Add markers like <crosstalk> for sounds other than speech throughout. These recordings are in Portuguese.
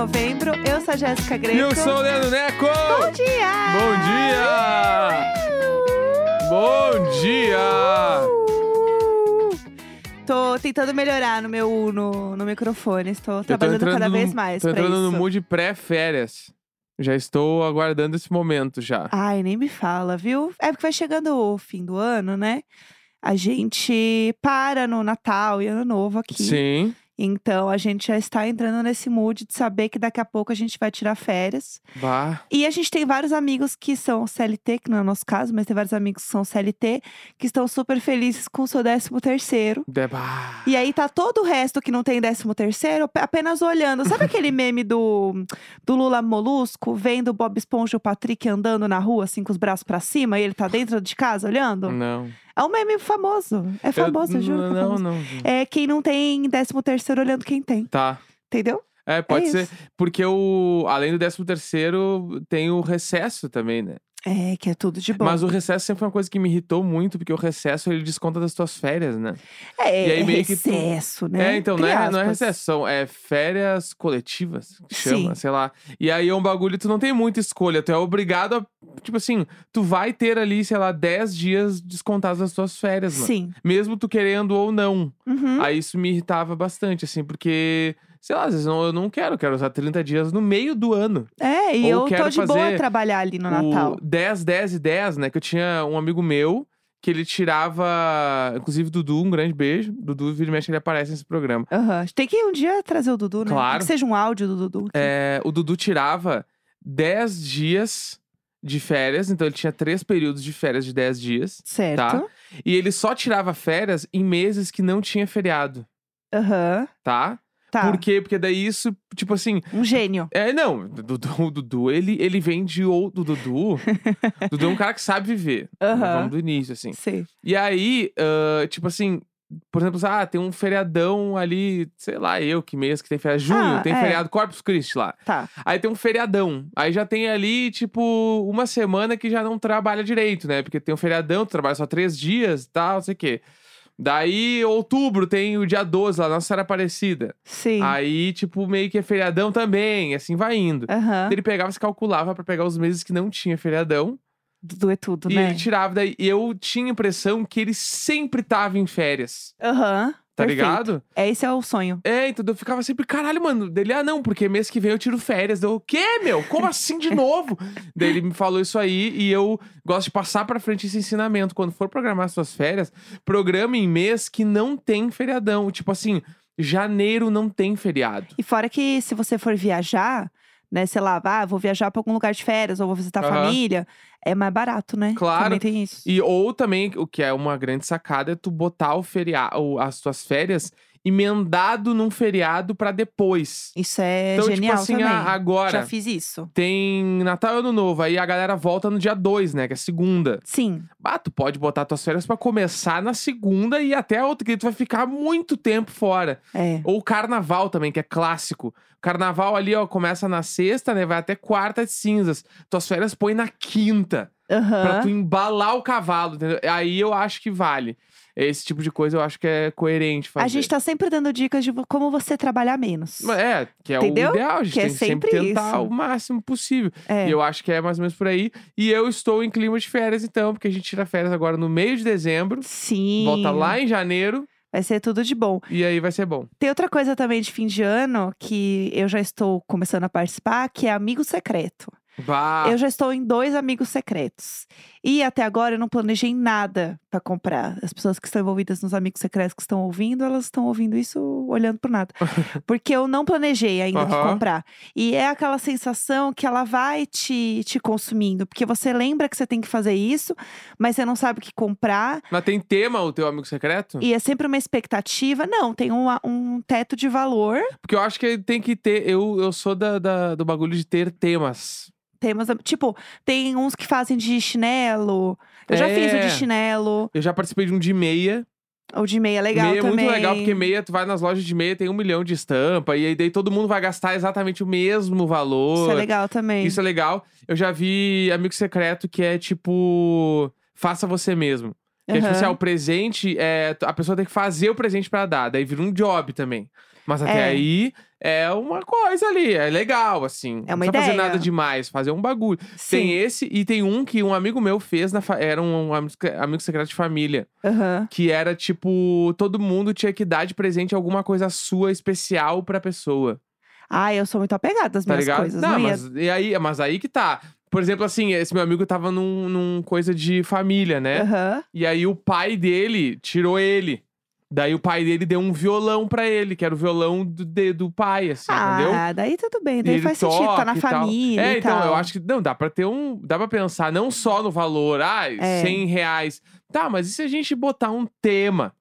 segunda-feira, 28 de novembro. Eu sou a Jéssica Greco. E eu sou o Leandro Neco! Bom dia! Bom dia! Bom dia! Uh! Tô tentando melhorar no meu no, no microfone. Estou trabalhando cada no- vez mais Tô entrando isso. no mood pré-férias. Já estou aguardando esse momento já. Ai, nem me fala, viu? É porque vai chegando o fim do ano, né? A gente para no Natal e Ano Novo aqui. Sim. Então a gente já está entrando nesse mood de saber que daqui a pouco a gente vai tirar férias. Bah. E a gente tem vários amigos que são CLT, que não é o nosso caso, mas tem vários amigos que são CLT, que estão super felizes com o seu 13 terceiro. De- bah. E aí tá todo o resto que não tem 13 terceiro apenas olhando. Sabe aquele <laughs> meme do, do Lula Molusco, vendo o Bob Esponja e o Patrick andando na rua, assim, com os braços pra cima, e ele tá dentro de casa olhando? Não. É um meme famoso. É famoso, eu, juro. que é Não, famoso. não. É quem não tem 13 terceiro olhando quem tem, Tá. entendeu? É, pode É ser. isso. Porque o, além do 13 terceiro, tem o recesso também, né? É, que é tudo de bom. Mas o recesso sempre foi uma coisa que me irritou muito, porque o recesso ele desconta das tuas férias, né? É, e aí é meio que tu- recesso, né? É, então, não é, não é aspas. recesso, são é férias coletivas, que chama, Sim. sei lá. E aí é um bagulho, tu não tem muita escolha, tu é obrigado a, tipo assim, tu vai ter ali, sei lá, 10 dias descontados das tuas férias, mano. Sim. Mesmo tu querendo ou não. Uhum. Aí isso me irritava bastante, assim, porque, sei lá, às vezes eu não quero, quero usar 30 dias no meio do ano. É, e Ou eu tô quero de boa trabalhar ali no Natal. O 10, 10 e 10, né? Que eu tinha um amigo meu que ele tirava, inclusive Dudu, um grande beijo. Dudu, vira e mexe, ele aparece nesse programa. Aham. Tem que um dia trazer o Dudu, né? Claro. Que seja um áudio do Dudu. É, o Dudu tirava 10 dias de férias, então ele tinha três períodos de férias de 10 dias. Certo. tá. E ele só tirava férias em meses que não tinha feriado, Aham. tá? Tá. Por quê? Porque daí isso, tipo assim. Um gênio. É, não, o Dudu, o Dudu ele, ele vem de outro. Dudu. <laughs> Dudu é um cara que sabe viver. Aham. Vamos do início, assim. Sei. E aí, ah, tipo assim, por exemplo, ah, tem um feriadão ali, sei lá, eu que mês que tem feriado. Junho, Ah, tem é. feriado Corpus Christi lá. Tá. Aí tem um feriadão. Aí já tem ali, tipo, uma semana que já não trabalha direito, né? Porque tem um feriadão, tu trabalha só três dias e tal, não sei o quê. Daí, outubro, tem o dia 12 lá, Nossa Senhora Aparecida. Sim. Aí, tipo, meio que é feriadão também, assim vai indo. Aham. Ele pegava, se calculava pra pegar os meses que não tinha feriadão. É tudo, E né? ele tirava daí. E eu tinha a impressão que ele sempre tava em férias. Aham. Tá Perfeito. ligado? É, esse é o sonho. É, então eu ficava sempre, caralho, mano. Dele, ah, não, porque mês que vem eu tiro férias. Deu, o quê, meu? Como assim de novo? <laughs> Daí ele me falou isso aí e eu gosto de passar pra frente esse ensinamento. Quando for programar suas férias, programe em mês que não tem feriadão. Tipo assim, janeiro não tem feriado. E fora que se você for viajar, né, sei lá, ah, vou viajar pra algum lugar de férias ou vou visitar a Aham. família, é mais barato, né? Claro. Também tem isso. E ou também, o que é uma grande sacada, é tu botar o feriado, as tuas férias emendado num feriado pra depois. Isso é então, genial tipo assim, também. ah, agora Já fiz isso. tem Natal e Ano Novo, aí a galera volta no dia 2, né, que é segunda. Sim. Ah, tu pode botar tuas férias pra começar na segunda e até a outra, que tu vai ficar muito tempo fora. É. Ou carnaval também, que é clássico. Carnaval ali, ó, começa na sexta, né, vai até quarta de cinzas. Tuas férias põe na quinta. Pra Aham. tu embalar o cavalo, entendeu? Aí eu acho que vale. Esse tipo de coisa eu acho que é coerente fazer. A gente tá sempre dando dicas de como você trabalhar menos. É, que é Entendeu? o ideal. A gente Que é tem que sempre sempre tentar isso. o máximo possível. É. E eu acho que é mais ou menos por aí. E eu estou em clima de férias, então, porque a gente tira férias agora no meio de dezembro. Sim. Volta lá em janeiro. Vai ser tudo de bom. E aí vai ser bom. Tem outra coisa também de fim de ano que eu já estou começando a participar, que é amigo secreto. Bah. Eu já estou em dois amigos secretos. E até agora eu não planejei nada pra comprar. As pessoas que estão envolvidas nos amigos secretos que estão ouvindo, elas estão ouvindo isso olhando pro nada. <laughs> Porque eu não planejei ainda que Aham. comprar. E é aquela sensação que ela vai te, te consumindo. Porque você lembra que você tem que fazer isso, mas você não sabe o que comprar. Mas tem tema o teu amigo secreto? E é sempre uma expectativa. Não, tem um, um teto de valor. Porque eu acho que tem que ter. Eu, eu sou da, da- do bagulho de ter temas. Temos, tipo, tem uns que fazem de chinelo. Eu já fiz o É. de chinelo. Eu já participei de um de meia. O de meia é legal meia é também. muito legal, porque meia, tu vai nas lojas de meia, tem um milhão de estampa. E aí daí todo mundo vai gastar exatamente o mesmo valor. Isso é legal também. Isso é legal. Eu já vi amigo secreto que é tipo. Faça você mesmo. Que é tipo Aham. assim, ah, o presente, é, a pessoa tem que fazer o presente pra dar. Daí vira um job também. Mas até É. aí é uma coisa ali, é legal, assim. É uma não precisa fazer ideia. nada demais, fazer um bagulho. Sim. Tem esse e tem um que um amigo meu fez, na fa- era um amigo, amigo secreto de família. Aham. Que era tipo, todo mundo tinha que dar de presente alguma coisa sua especial pra pessoa. Ah, eu sou muito apegada às Tá minhas ligado? coisas. Não, Não, ia- mas, e aí, mas aí que tá. Por exemplo, assim, esse meu amigo tava num, num coisa de família, né? Aham. E aí o pai dele tirou ele. Daí o pai dele deu um violão pra ele, que era o violão do, de- do pai, assim, entendeu? Ah, daí tudo bem. Daí ele faz sentido, tá na família. É, então, eu acho que. Não, dá pra ter um. Dá pra pensar não só no valor, ah, É. 100 reais. Tá, mas e se a gente botar um tema?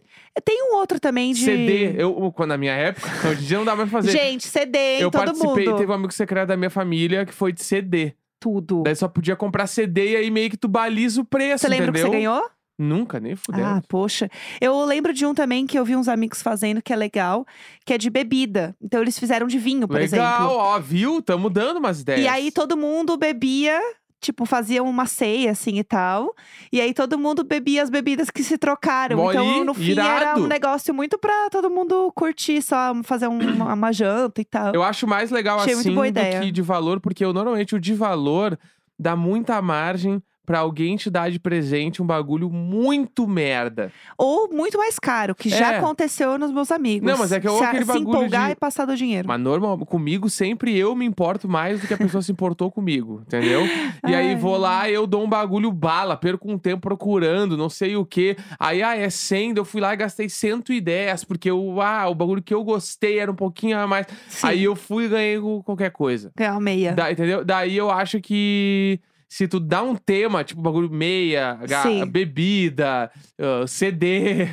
Tem um outro também de. CD. Eu, quando na minha época, <laughs> hoje em dia não dá mais pra fazer. Gente, CD, eu todo participei, mundo. teve um amigo secreto da minha família que foi de CD. Tudo. Daí só podia comprar CD e aí meio que tu baliza o preço, Você lembra entendeu? que você ganhou? Nunca, nem fudeu. Ah, poxa. Eu lembro de um também que eu vi uns amigos fazendo que é legal, que é de bebida. Então eles fizeram de vinho, por Legal, exemplo. ó, viu? Tamo dando umas ideias. E aí todo mundo bebia, tipo, fazia uma ceia assim e tal. E aí todo mundo bebia as bebidas que se trocaram. Então no fim era irado. um negócio muito pra todo mundo curtir, só fazer um- uma, uma janta e tal. Eu acho mais legal Achei assim do ideia. que de valor, porque eu, normalmente o de valor dá muita margem pra alguém te dar de presente um bagulho muito merda. Ou muito mais caro, que já É. aconteceu nos meus amigos. Não, mas é que é se, aquele se bagulho empolgar de- e passar do dinheiro. Mas normal, comigo sempre eu me importo mais do que a pessoa se importou comigo, entendeu? E aí Ai. vou lá, eu dou um bagulho bala, perco um tempo procurando, não sei o quê. Aí, ah, é 100, daí eu fui lá e gastei 110, porque eu, ah, o bagulho que eu gostei era um pouquinho a mais. Sim, Aí eu fui e ganhei qualquer coisa. é uma meia. Da- entendeu? Daí eu acho que se tu dá um tema, tipo bagulho meia, ga- bebida, ah, CD,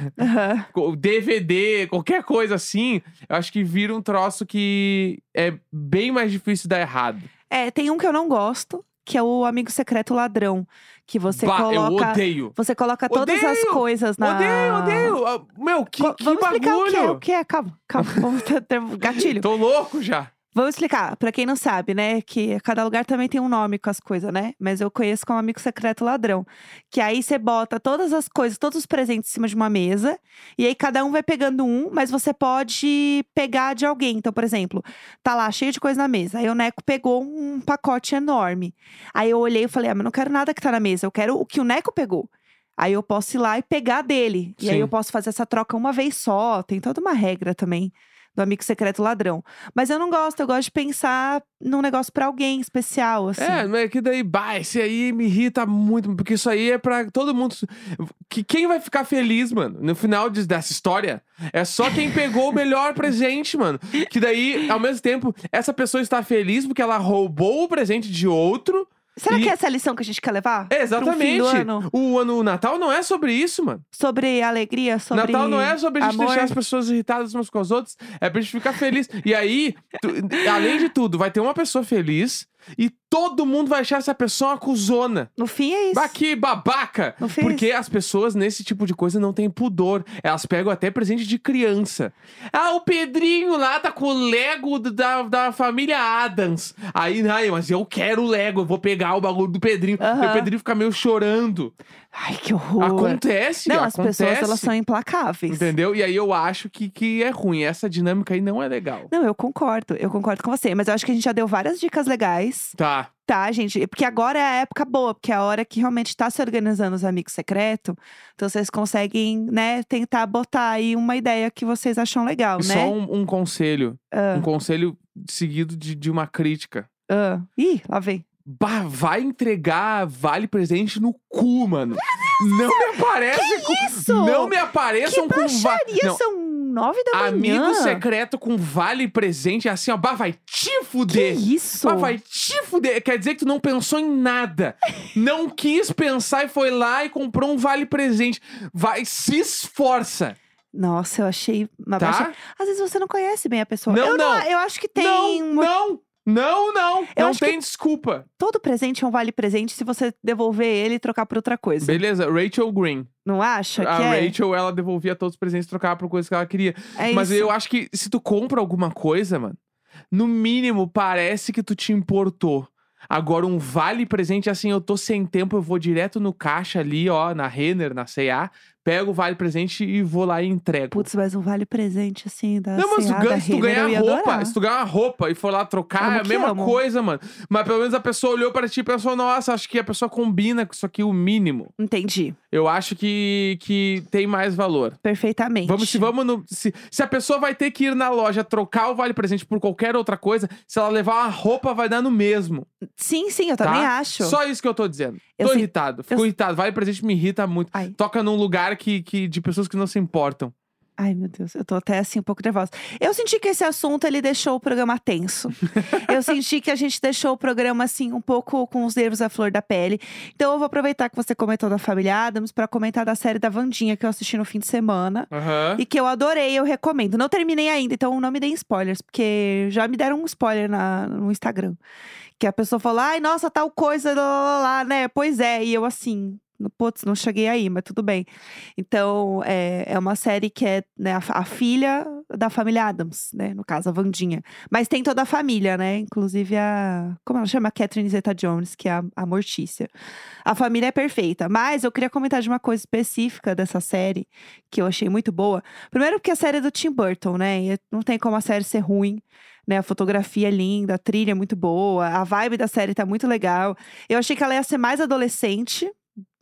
co- DVD, qualquer coisa assim, eu acho que vira um troço que é bem mais difícil dar errado. É, tem um que eu não gosto, que é o amigo secreto ladrão. Que você Bah, eu coloca. odeio. Você coloca todas as Odeio! coisas na. Odeio, odeio. Ah, Meu, que, Co- que Vamos explicar o que é, o bagulho. que é. Calma, calma. <laughs> Gatilho. Tô louco já. Vamos explicar, pra quem não sabe, né? Que cada lugar também tem um nome com as coisas, né? Mas eu conheço como amigo secreto ladrão. Que aí você bota todas as coisas, todos os presentes em cima de uma mesa. E aí cada um vai pegando um, mas você pode pegar de alguém. Então, por exemplo, tá lá cheio de coisa na mesa. Aí o Neco pegou um pacote enorme. Aí eu olhei e falei, ah, mas não quero nada que tá na mesa, eu quero o que o Neco pegou. Aí eu posso ir lá e pegar dele. E aí Sim. eu posso fazer essa troca uma vez só. Tem toda uma regra também do amigo secreto ladrão. Mas eu não gosto, eu gosto de pensar num negócio pra alguém especial, assim. É, mas é que daí, bah, esse aí me irrita muito, porque isso aí é pra todo mundo. Que quem vai ficar feliz, mano, no final de- dessa história, é só quem pegou o melhor presente, mano. Que daí, ao mesmo tempo, essa pessoa está feliz porque ela roubou o presente de outro. Será e- que é essa a lição que a gente quer levar? É, exatamente. ano? O ano o Natal não é sobre isso, mano. Sobre alegria, sobre Natal não é sobre a gente amor. deixar as pessoas irritadas umas com as outras, é pra gente ficar feliz. E aí, tu- além de tudo, vai ter uma pessoa feliz e todo mundo vai achar essa pessoa uma cuzona. No fim é isso. Bah, que babaca! No fim é Porque as pessoas nesse tipo de coisa não têm pudor. Elas pegam até presente de criança. Ah, o Pedrinho lá tá com o Lego da, da família Adams. Aí, ai, mas eu quero o Lego, eu vou pegar o bagulho do Pedrinho. E o Pedrinho fica meio chorando. Ai, que horror. Acontece, não, as acontece. pessoas elas são implacáveis. Entendeu? E aí eu acho que, que é ruim. Essa dinâmica aí não é legal. Não, eu concordo, eu concordo com você. Mas eu acho que a gente já deu várias dicas legais, Tá. tá, gente? Porque agora é a época boa, porque é a hora que realmente tá se organizando os amigos secretos. Então vocês conseguem, né, tentar botar aí uma ideia que vocês acham legal, Só né? um, um conselho. Ah. Um conselho seguido de, de uma crítica. Ah. Ih, lá vem. Bah, vai entregar vale presente no cu, mano. Não me aparece com. isso? Não me apareçam com vale. Baixaria, são nove da manhã. Amigo secreto com vale presente assim, ó. Bah, vai te Que fuder. isso? Bah, vai te fuder. Quer dizer que tu não pensou em nada. <laughs> não quis pensar e foi lá e comprou um vale presente. Vai, se esforça. Nossa, eu achei uma Tá? baixa. Às vezes você não conhece bem a pessoa. Não, eu não. Eu acho que tem. não, uma- não, não, não. Eu não acho que- tem desculpa. Todo presente é um vale presente se você devolver ele e trocar por outra coisa. Beleza, Rachel Green. Não acha A que é? Rachel, ela devolvia todos os presentes e trocava por coisas que ela queria. É Mas isso. eu acho que se tu compra alguma coisa, mano, no mínimo parece que tu te importou. Agora, um vale presente, assim, eu tô sem tempo, eu vou direto no caixa ali, ó, na Renner, na C&A, pego o vale presente e vou lá e entrego. Putz, mas um vale presente assim da Não, mas tu C&A, ganha, da se tu Renner, ganhar roupa, adorar. se tu ganhar uma roupa e for lá trocar, Amo é a mesma amo. coisa, mano. Mas pelo menos a pessoa olhou pra ti e pensou, nossa, acho que a pessoa combina com isso aqui o mínimo. Entendi, Eu acho que, que tem mais valor. perfeitamente. Vamos, se vamos no. Se, se a pessoa vai ter que ir na loja trocar o vale presente por qualquer outra coisa, se ela levar uma roupa, vai dar no mesmo. Sim, sim, eu Tá? também acho. Só isso que eu tô dizendo. Eu tô sei- irritado. Fico eu- irritado. Vale presente me irrita muito. Ai. Toca num lugar que, que, de pessoas que não se importam. Ai, meu Deus, eu tô até assim um pouco nervosa. Eu senti que esse assunto ele deixou o programa tenso. <laughs> eu senti que a gente deixou o programa assim um pouco com os nervos à flor da pele. Então eu vou aproveitar que você comentou da família Adams pra comentar da série da Vandinha que eu assisti no fim de semana. Aham. E que eu adorei, eu recomendo. Não terminei ainda, então não me deem spoilers, porque já me deram um spoiler na, no Instagram. Que a pessoa falou, ai, nossa, tal coisa, lá, lá, lá, né? Pois é. E eu assim, putz, não cheguei aí, mas tudo bem. Então, é, é uma série que é né, a, a filha da família Adams, né? No caso, a Vandinha. Mas tem toda a família, né? Inclusive a. Como ela chama? Catherine Zeta Jones, que é a, a Mortícia. A família é perfeita. Mas eu queria comentar de uma coisa específica dessa série, que eu achei muito boa. Primeiro, porque a série é do Tim Burton, né? E não tem como a série ser ruim. Né, a fotografia é linda, a trilha é muito boa, a vibe da série tá muito legal. Eu achei que ela ia ser mais adolescente.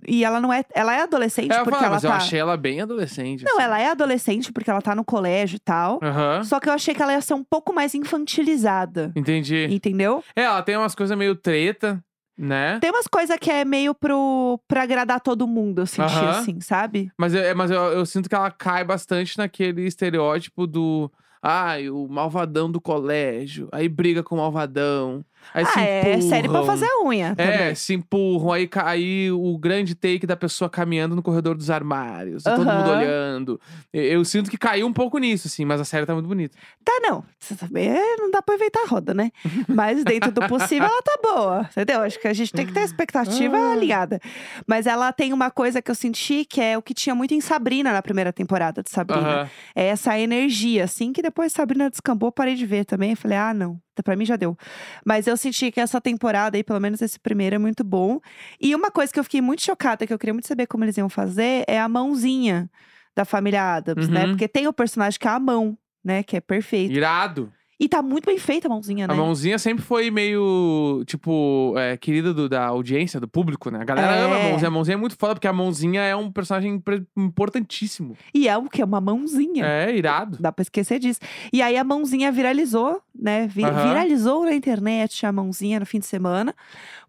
E ela não é. Ela é adolescente É, eu, porque falo, ela mas eu tá. achei ela bem adolescente. Não, assim. ela é adolescente porque ela tá no colégio e tal. Aham. Só que eu achei que ela ia ser um pouco mais infantilizada. Entendi. Entendeu? É, ela tem umas coisas meio treta, né? Tem umas coisas que é meio pro, pra agradar todo mundo, eu senti Aham. assim, sabe? Mas, eu, é, mas eu, eu sinto que ela cai bastante naquele estereótipo do. Ai, o malvadão do colégio. Aí briga com o malvadão. Aí ah, é série pra fazer unha. É, também. se empurram, aí, aí o grande take da pessoa caminhando no corredor dos armários, e todo mundo olhando. Eu, eu sinto que caiu um pouco nisso, assim, mas a série tá muito bonita. Tá, não. Você também não dá pra inventar a roda, né? Mas dentro do possível, ela tá boa. Entendeu? Acho que a gente tem que ter a expectativa Ah. alinhada. Mas ela tem uma coisa que eu senti que é o que tinha muito em Sabrina na primeira temporada de Sabrina. Aham. É essa energia, assim, que depois Sabrina descambou, parei de ver também. Falei, ah, não, pra mim já deu. Mas eu senti que essa temporada aí, pelo menos esse primeiro, é muito bom. E uma coisa que eu fiquei muito chocada, que eu queria muito saber como eles iam fazer, é a mãozinha da família Adams, né? Uhum. Porque tem o personagem que é a mão, né? Que é perfeito. Irado. E tá muito bem feita a mãozinha, né? A mãozinha sempre foi meio, tipo, é, querida do- da audiência, do público, né? A galera É. ama a mãozinha. A mãozinha é muito foda, porque a mãozinha é um personagem impre- importantíssimo. E é o que? Uma mãozinha. É, irado. Dá pra esquecer disso. E aí a mãozinha viralizou, né? Vi- Aham. Viralizou na internet a mãozinha no fim de semana.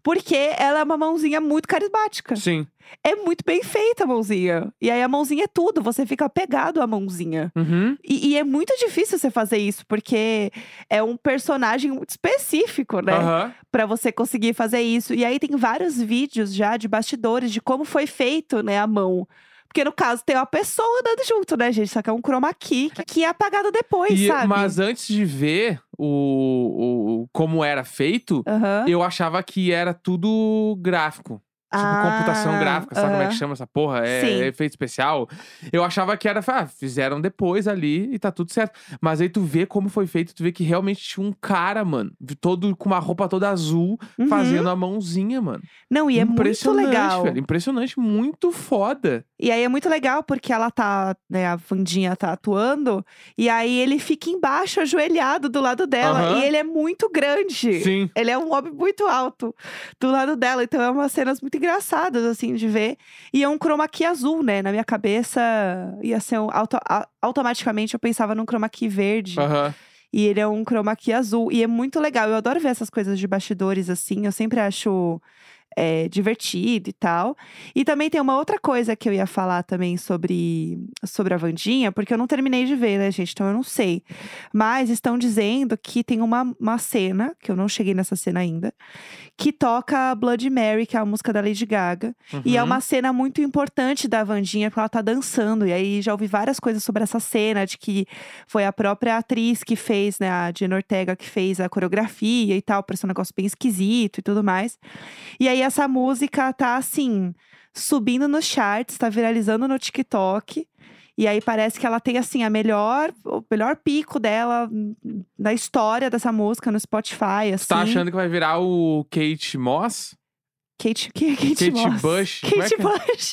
Porque ela é uma mãozinha muito carismática. Sim. É muito bem feita a mãozinha. E aí a mãozinha é tudo, você fica apegado à mãozinha. Uhum. E, e é muito difícil você fazer isso, porque é um personagem muito específico, né? Aham. Pra você conseguir fazer isso. E aí tem vários vídeos já de bastidores de como foi feito, né, a mão. Porque no caso tem uma pessoa andando junto, né, gente? Só que é um chroma key que, que é apagado depois, E- sabe? Mas antes de ver o, o como era feito, Aham. eu achava que era tudo gráfico. Tipo, computação Ah, gráfica, sabe como é que chama essa porra? É Sim. efeito especial. Eu achava que era, ah, fizeram depois ali e tá tudo certo. Mas aí tu vê como foi feito, tu vê que realmente tinha um cara, mano, todo com uma roupa toda azul, Uhum. fazendo a mãozinha, mano. Não, e é muito legal. velho. Impressionante, muito foda. E aí é muito legal porque ela tá, né, a Vandinha tá atuando, e aí ele fica embaixo, ajoelhado do lado dela. Aham. E ele é muito grande. Sim. Ele é um homem muito alto do lado dela. Então é umas cenas muito engraçadas, assim, de ver. E é um chroma key azul, né? Na minha cabeça ia ser um. auto- a- automaticamente eu pensava num chroma key verde. E ele é um chroma key azul. E é muito legal. Eu adoro ver essas coisas de bastidores, assim. Eu sempre acho é, divertido e tal. E também tem uma outra coisa que eu ia falar também sobre, sobre a Vandinha, porque eu não terminei de ver, né, gente? Então eu não sei. Mas estão dizendo que tem uma, uma cena, que eu não cheguei nessa cena ainda, que toca Blood Mary, que é a música da Lady Gaga. E é Uhum. uma cena muito importante da Vandinha, porque ela tá dançando. E aí já ouvi várias coisas sobre essa cena, de que foi a própria atriz que fez, né, a Jenna Ortega, que fez a coreografia e tal, pra ser um negócio bem esquisito e tudo mais. E aí essa música tá assim, subindo nos charts, tá viralizando no TikTok. E aí parece que ela tem, assim, a melhor, o melhor pico dela na história dessa música no Spotify, assim. Você tá achando que vai virar o Kate Moss? Kate, que <laughs> é Kate, Kate Moss? Bush? É Kate que- Bush.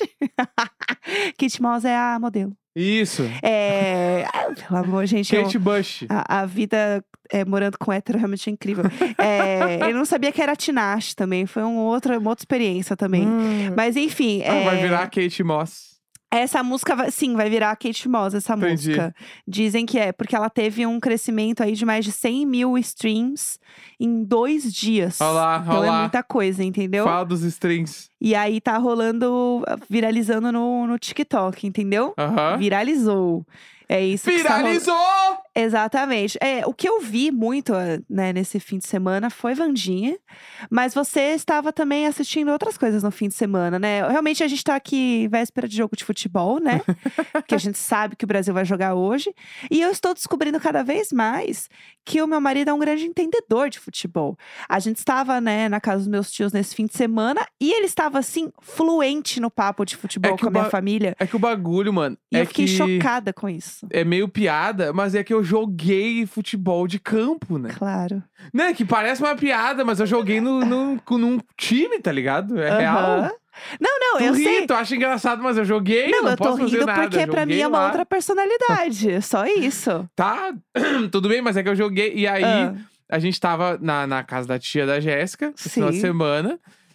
<laughs> Kate Moss é a modelo. Isso. É... ah, Pelo amor, gente. eu- Kate Bush. A, a vida é, morando com hétero realmente é incrível. É, eu não sabia que era Tinashe também. Foi um outra, uma outra experiência também. Hum. Mas enfim. Ah, é, Vai virar Kate Moss. Essa música, vai- sim, vai virar a Kate Moss, essa Entendi. música. Dizem que é, porque ela teve um crescimento aí de mais de 100 mil streams em dois dias. Olha lá, Então é muita coisa, entendeu? Fala dos strings. E aí tá rolando, viralizando no, no TikTok, entendeu? Viralizou. É isso rolando. Viralizou! Exatamente. É, o que eu vi muito eh, né, nesse fim de semana foi Vandinha, mas você estava também assistindo outras coisas no fim de semana, né? Realmente a gente tá aqui véspera de jogo de futebol, né? <laughs> que a gente sabe que o Brasil vai jogar hoje. E eu estou descobrindo cada vez mais que o meu marido é um grande entendedor de futebol. A gente estava, né, na casa dos meus tios nesse fim de semana e ele estava, assim, fluente no papo de futebol que com a minha família. É que o bagulho, mano. E é eu fiquei que chocada com isso. É meio piada, mas é que eu joguei futebol de campo, né? Claro. Né? Que parece uma piada, mas eu joguei no, no, num time, tá ligado? É real. Não, não, Tu eu ri, sei. tu acha engraçado, mas eu joguei, Não, não, eu tô rindo nada. porque pra mim é uma lá. outra personalidade. <laughs> Só isso. Tá, <clears throat> tudo bem, mas é que eu joguei. E aí, Ah, a gente tava na, na casa da tia da Jéssica, no final de Sim.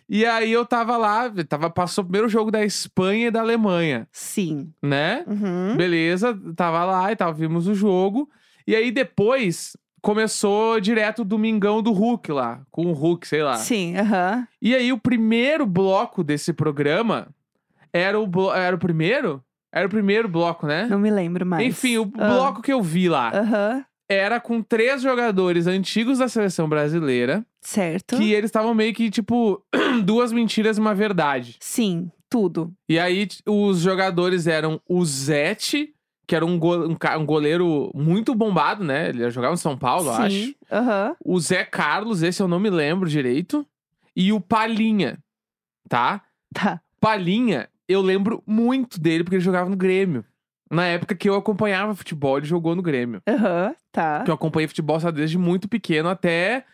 E aí eu tava lá, tava, passou o primeiro jogo da Espanha e da Alemanha, sim. né? Uhum. Beleza, tava lá e tal, vimos o jogo. E aí depois começou direto o Domingão do Hulk lá, com o Hulk, sei lá. Sim, aham. E aí o primeiro bloco desse programa era o, blo- era o primeiro? Era o primeiro bloco, né? Não me lembro mais. Enfim, o Ah. bloco que eu vi lá Aham. Era com três jogadores antigos da seleção brasileira, Certo. que eles estavam meio que tipo <clears throat> duas mentiras e uma verdade. Sim, tudo. E aí os jogadores eram o Zete, que era um, go- um goleiro muito bombado, né? Ele jogava no São Paulo, acho. Sim. Aham. O Zé Carlos, esse eu não me lembro direito. E o Palinha, tá? Tá. Palinha, eu lembro muito dele porque ele jogava no Grêmio. Na época que eu acompanhava futebol, ele jogou no Grêmio. Aham. Tá. Que eu acompanhei futebol sabe, desde muito pequeno até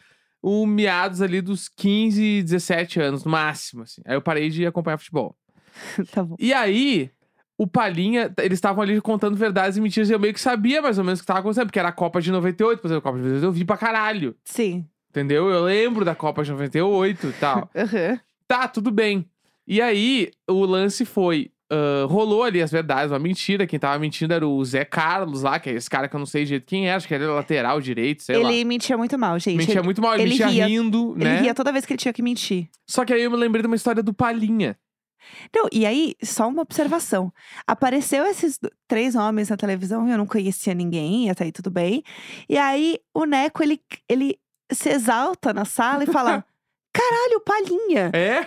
o meados ali dos 15, 17 anos, no máximo, assim. Aí eu parei de acompanhar futebol. <laughs> tá bom. E aí, o Palinha, eles estavam ali contando verdades e mentiras e eu meio que sabia mais ou menos o que estava acontecendo, porque era a Copa de 98, por exemplo, a Copa de 98 eu vi pra caralho, Sim. entendeu? Eu lembro da Copa de 98 e tal. <laughs> Aham. tá, tudo bem. E aí, o lance foi. Ah, rolou ali as verdades, uma mentira. Quem tava mentindo era o Zé Carlos lá, que é esse cara que eu não sei direito quem é, acho que ele era lateral direito, sei lá. Ele mentia muito mal, gente. Mentia ele, muito mal, ele, ele mentia ria- rindo, ele né? ria toda vez que ele tinha que mentir. Só que aí eu me lembrei de uma história do Palinha. Não, e aí, só uma observação. Apareceu esses três homens na televisão, eu não conhecia ninguém, até aí tudo bem. E aí, o Neco, ele, ele se exalta na sala e fala: <laughs> Caralho, palhinha! É?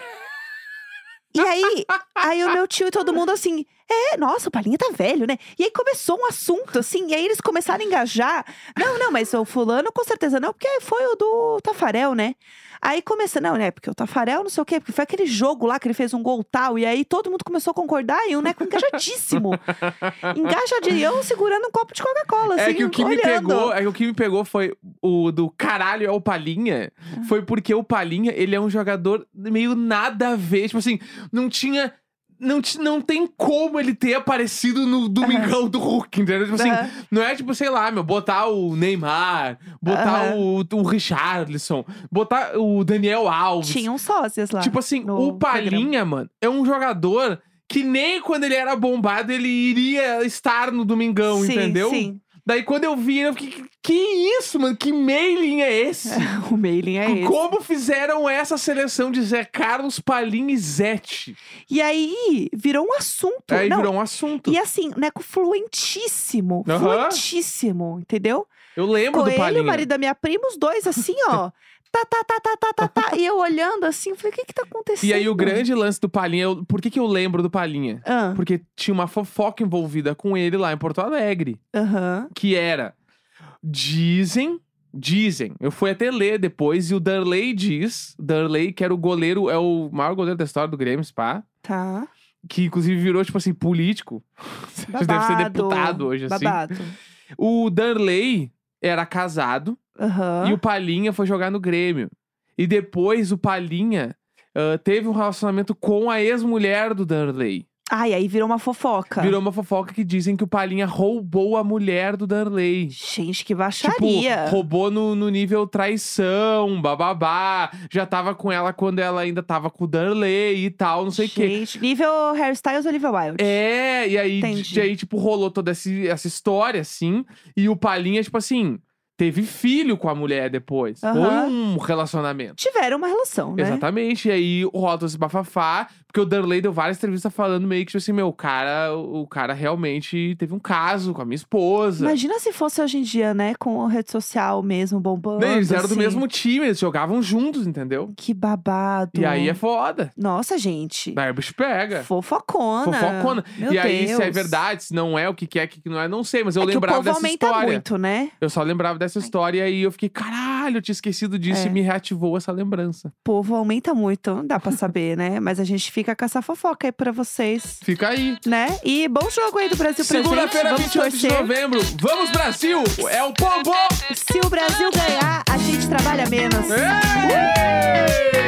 E aí, aí o meu tio e todo mundo assim, é, nossa, o Palinha tá velho, né? E aí começou um assunto, assim, e aí eles começaram a engajar. Não, não, mas o fulano com certeza não, porque foi o do Tafarel, né? Aí começa, não, né? Porque o Tafarel não sei o quê, porque foi aquele jogo lá que ele fez um gol tal, e aí todo mundo começou a concordar, e o Neco engajadíssimo. <laughs> engajadíssimo, e eu segurando um copo de Coca-Cola, assim, é que o que me olhando. pegou, é que o que me pegou foi o do caralho é o Palinha. Ah. Foi porque o Palinha, ele é um jogador meio nada a ver, tipo assim, não tinha não, ti- não tem como ele ter aparecido no Domingão do Hulk, entendeu? Tipo assim, Aham. não é tipo, sei lá, meu, botar o Neymar, botar Aham. o, o Richarlison, botar o Daniel Alves. Tinham sócias lá. Tipo assim, o Palinha, mano, é um jogador que nem quando ele era bombado ele iria estar no Domingão, sim, entendeu? Sim, Daí quando eu vi, eu fiquei, que isso, mano? Que mailing é esse? <laughs> o mailing é esse. Como fizeram essa seleção de Zé Carlos, Palinha e Zete? E aí, virou um assunto. Aí Não, virou um assunto. E assim, Neco fluentíssimo. Aham. Fluentíssimo, entendeu? Eu lembro do ele, Palinha. o marido da minha prima, os dois assim, ó. <laughs> tá, tá, tá, tá, tá, tá, tá. E eu olhando assim, falei, o que que tá acontecendo? <laughs> E aí o grande lance do Palinha, eu- por que, que eu lembro do Palinha? Ah, Porque tinha uma fofoca envolvida com ele lá em Porto Alegre. Aham. Que era. Dizem. Dizem. Eu fui até ler depois e o Darley diz. Darley, que era o goleiro, é o maior goleiro da história do Grêmio, Spa. Tá. que inclusive virou, tipo assim, político. <laughs> Deve ser Babado. deputado hoje, assim. Babado. O Darley era casado Aham. e o Palinha foi jogar no Grêmio. E depois o Palinha ah, teve um relacionamento com a ex-mulher do Darley. Ai, aí virou uma fofoca. Virou uma fofoca que dizem que o Palinha roubou a mulher do Darley. Gente, que Tipo, baixaria. roubou no, no nível traição, bababá. Já tava com ela quando ela ainda tava com o Darley e tal, não sei o quê. Gente, nível hairstyles Olivia Wilde. É, e aí, e aí, tipo, rolou toda esse- essa história, assim. E o Palinha, tipo assim, teve filho com a mulher depois. Foi um relacionamento. Tiveram uma relação, né? Exatamente. E aí rola esse bafafá, porque o Darley deu várias entrevistas falando meio que, tipo assim, meu, o cara, o cara realmente teve um caso com a minha esposa. Imagina se fosse hoje em dia, né? Com a rede social mesmo, bombando. Né, Eles eram do assim. mesmo time, eles jogavam juntos, entendeu? Que babado. E aí é foda. Nossa, gente. Daí o bicho pega. Fofocona. Fofocona. Meu e aí, Deus. se é verdade, se não é, o que que é, o que que não é, não sei. Mas eu é que o lembrava povo dessa aumenta história. muito, né? Eu só lembrava dessa história e eu fiquei, caralho, eu tinha esquecido disso É. e me reativou essa lembrança. O povo aumenta muito, não dá pra saber, né? Mas a gente fica com essa fofoca aí pra vocês, Fica aí. né? E bom jogo aí do Brasil pra. Segunda-feira, Vamos 28 de novembro. Vamos, Brasil! É o Pombo! Se o Brasil ganhar, a gente trabalha menos. Ei!